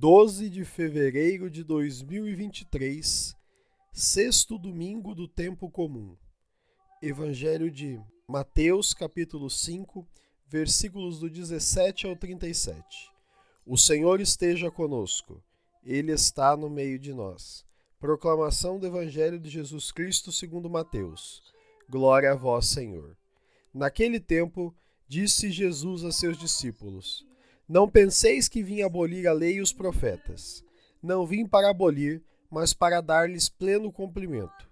12 de fevereiro de 2023, sexto domingo do tempo comum. Evangelho de Mateus, capítulo 5, versículos do 17 ao 37. O Senhor esteja conosco. Ele está no meio de nós. Proclamação do Evangelho de Jesus Cristo segundo Mateus. Glória a vós, Senhor. Naquele tempo, disse Jesus a seus discípulos: Não penseis que vim abolir a lei e os profetas. Não vim para abolir, mas para dar-lhes pleno cumprimento.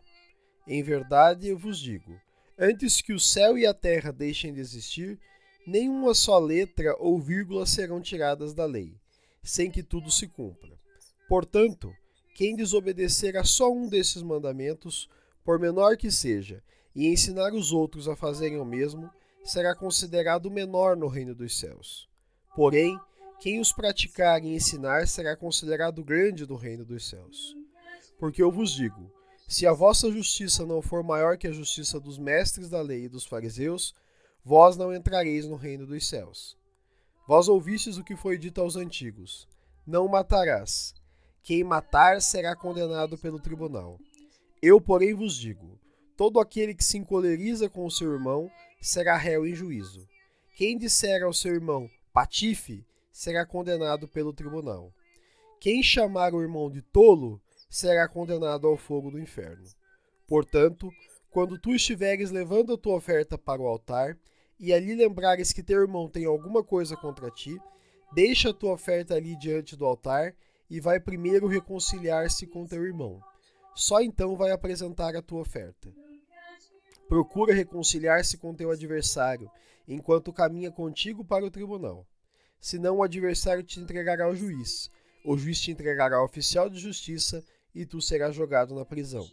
Em verdade eu vos digo: antes que o céu e a terra deixem de existir, nenhuma só letra ou vírgula serão tiradas da lei, sem que tudo se cumpra. Portanto, quem desobedecer a só um desses mandamentos, por menor que seja, e ensinar os outros a fazerem o mesmo, será considerado menor no reino dos céus. Porém, quem os praticar e ensinar será considerado grande no reino dos céus. Porque eu vos digo: se a vossa justiça não for maior que a justiça dos mestres da lei e dos fariseus, vós não entrareis no reino dos céus. Vós ouvistes o que foi dito aos antigos: Não matarás. Quem matar será condenado pelo tribunal. Eu, porém, vos digo: todo aquele que se encoleriza com o seu irmão será réu em juízo. Quem disser ao seu irmão patife será condenado pelo tribunal. Quem chamar o irmão de tolo será condenado ao fogo do inferno. Portanto, quando tu estiveres levando a tua oferta para o altar, e ali lembrares que teu irmão tem alguma coisa contra ti, deixa a tua oferta ali diante do altar e vai primeiro reconciliar-se com teu irmão. Só então vai apresentar a tua oferta. Procura reconciliar-se com teu adversário, enquanto caminha contigo para o tribunal. Senão o adversário te entregará ao juiz, o juiz te entregará ao oficial de justiça e tu serás jogado na prisão.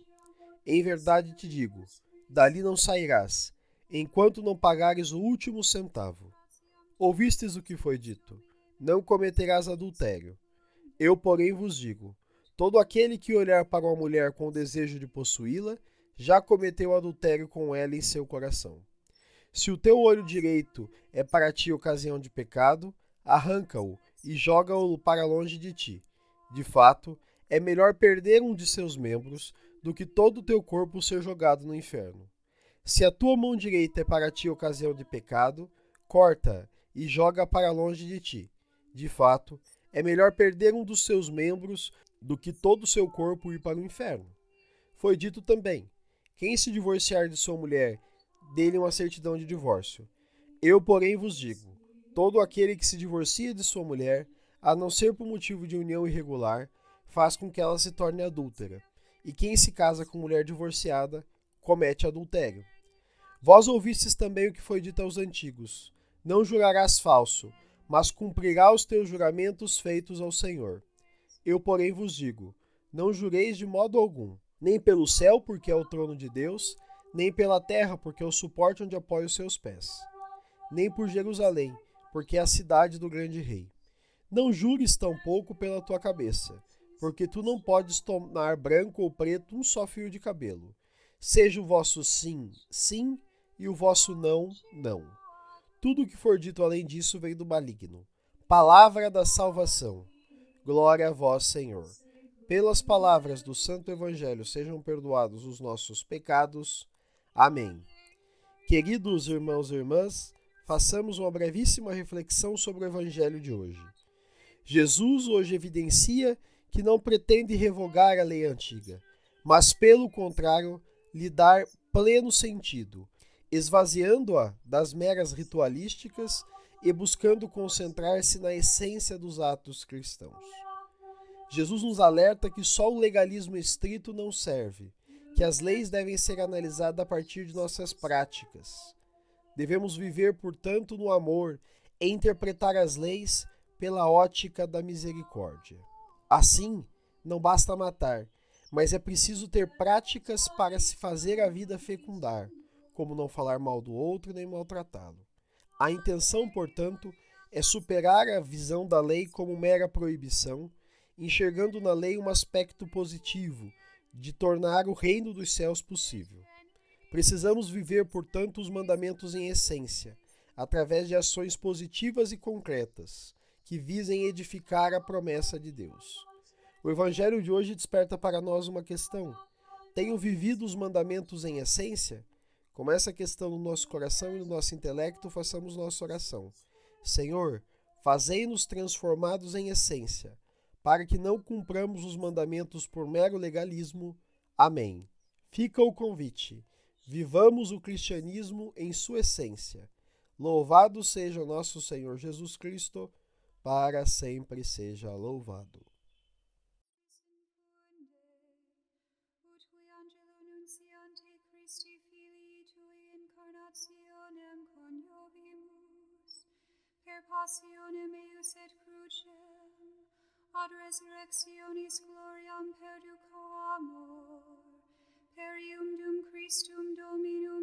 Em verdade te digo: dali não sairás, enquanto não pagares o último centavo. Ouvistes o que foi dito: não cometerás adultério. Eu, porém, vos digo: todo aquele que olhar para uma mulher com o desejo de possuí-la, já cometeu adultério com ela em seu coração. Se o teu olho direito é para ti ocasião de pecado, arranca-o e joga-o para longe de ti. De fato, é melhor perder um de seus membros do que todo o teu corpo ser jogado no inferno. Se a tua mão direita é para ti ocasião de pecado, corta e joga para longe de ti. De fato, é melhor perder um dos seus membros do que todo o seu corpo ir para o inferno. Foi dito também: quem se divorciar de sua mulher, dê-lhe uma certidão de divórcio. Eu, porém, vos digo: todo aquele que se divorcia de sua mulher, a não ser por motivo de união irregular, faz com que ela se torne adúltera. E quem se casa com mulher divorciada comete adultério. Vós ouvistes também o que foi dito aos antigos: Não jurarás falso, mas cumprirá os teus juramentos feitos ao Senhor. Eu, porém, vos digo: Não jureis de modo algum, nem pelo céu, porque é o trono de Deus, nem pela terra, porque é o suporte onde apoia os seus pés, nem por Jerusalém, porque é a cidade do grande rei. Não jures tampouco pela tua cabeça, porque tu não podes tornar branco ou preto um só fio de cabelo. Seja o vosso sim, sim, e o vosso não, não. Tudo o que for dito além disso vem do maligno. Palavra da salvação. Glória a vós, Senhor. Pelas palavras do Santo Evangelho sejam perdoados os nossos pecados. Amém. Queridos irmãos e irmãs, façamos uma brevíssima reflexão sobre o Evangelho de hoje. Jesus hoje evidencia que não pretende revogar a lei antiga, mas, pelo contrário, lhe dar pleno sentido, esvaziando-a das meras ritualísticas e buscando concentrar-se na essência dos atos cristãos. Jesus nos alerta que só o legalismo estrito não serve, que as leis devem ser analisadas a partir de nossas práticas. Devemos viver, portanto, no amor e interpretar as leis pela ótica da misericórdia. Assim, não basta matar, mas é preciso ter práticas para se fazer a vida fecundar, como não falar mal do outro nem maltratá-lo. A intenção, portanto, é superar a visão da lei como mera proibição, enxergando na lei um aspecto positivo de tornar o reino dos céus possível. Precisamos viver, portanto, os mandamentos em essência, através de ações positivas e concretas, que visem edificar a promessa de Deus. O Evangelho de hoje desperta para nós uma questão: tenho vivido os mandamentos em essência? Com essa questão no nosso coração e no nosso intelecto, façamos nossa oração. Senhor, fazei-nos transformados em essência, para que não cumpramos os mandamentos por mero legalismo. Amém. Fica o convite. Vivamos o cristianismo em sua essência. Louvado seja nosso Senhor Jesus Cristo, para sempre seja louvado. passionem eius et crucem, ad resurrectionis gloriam perduco amor, per ium dum Christum Dominum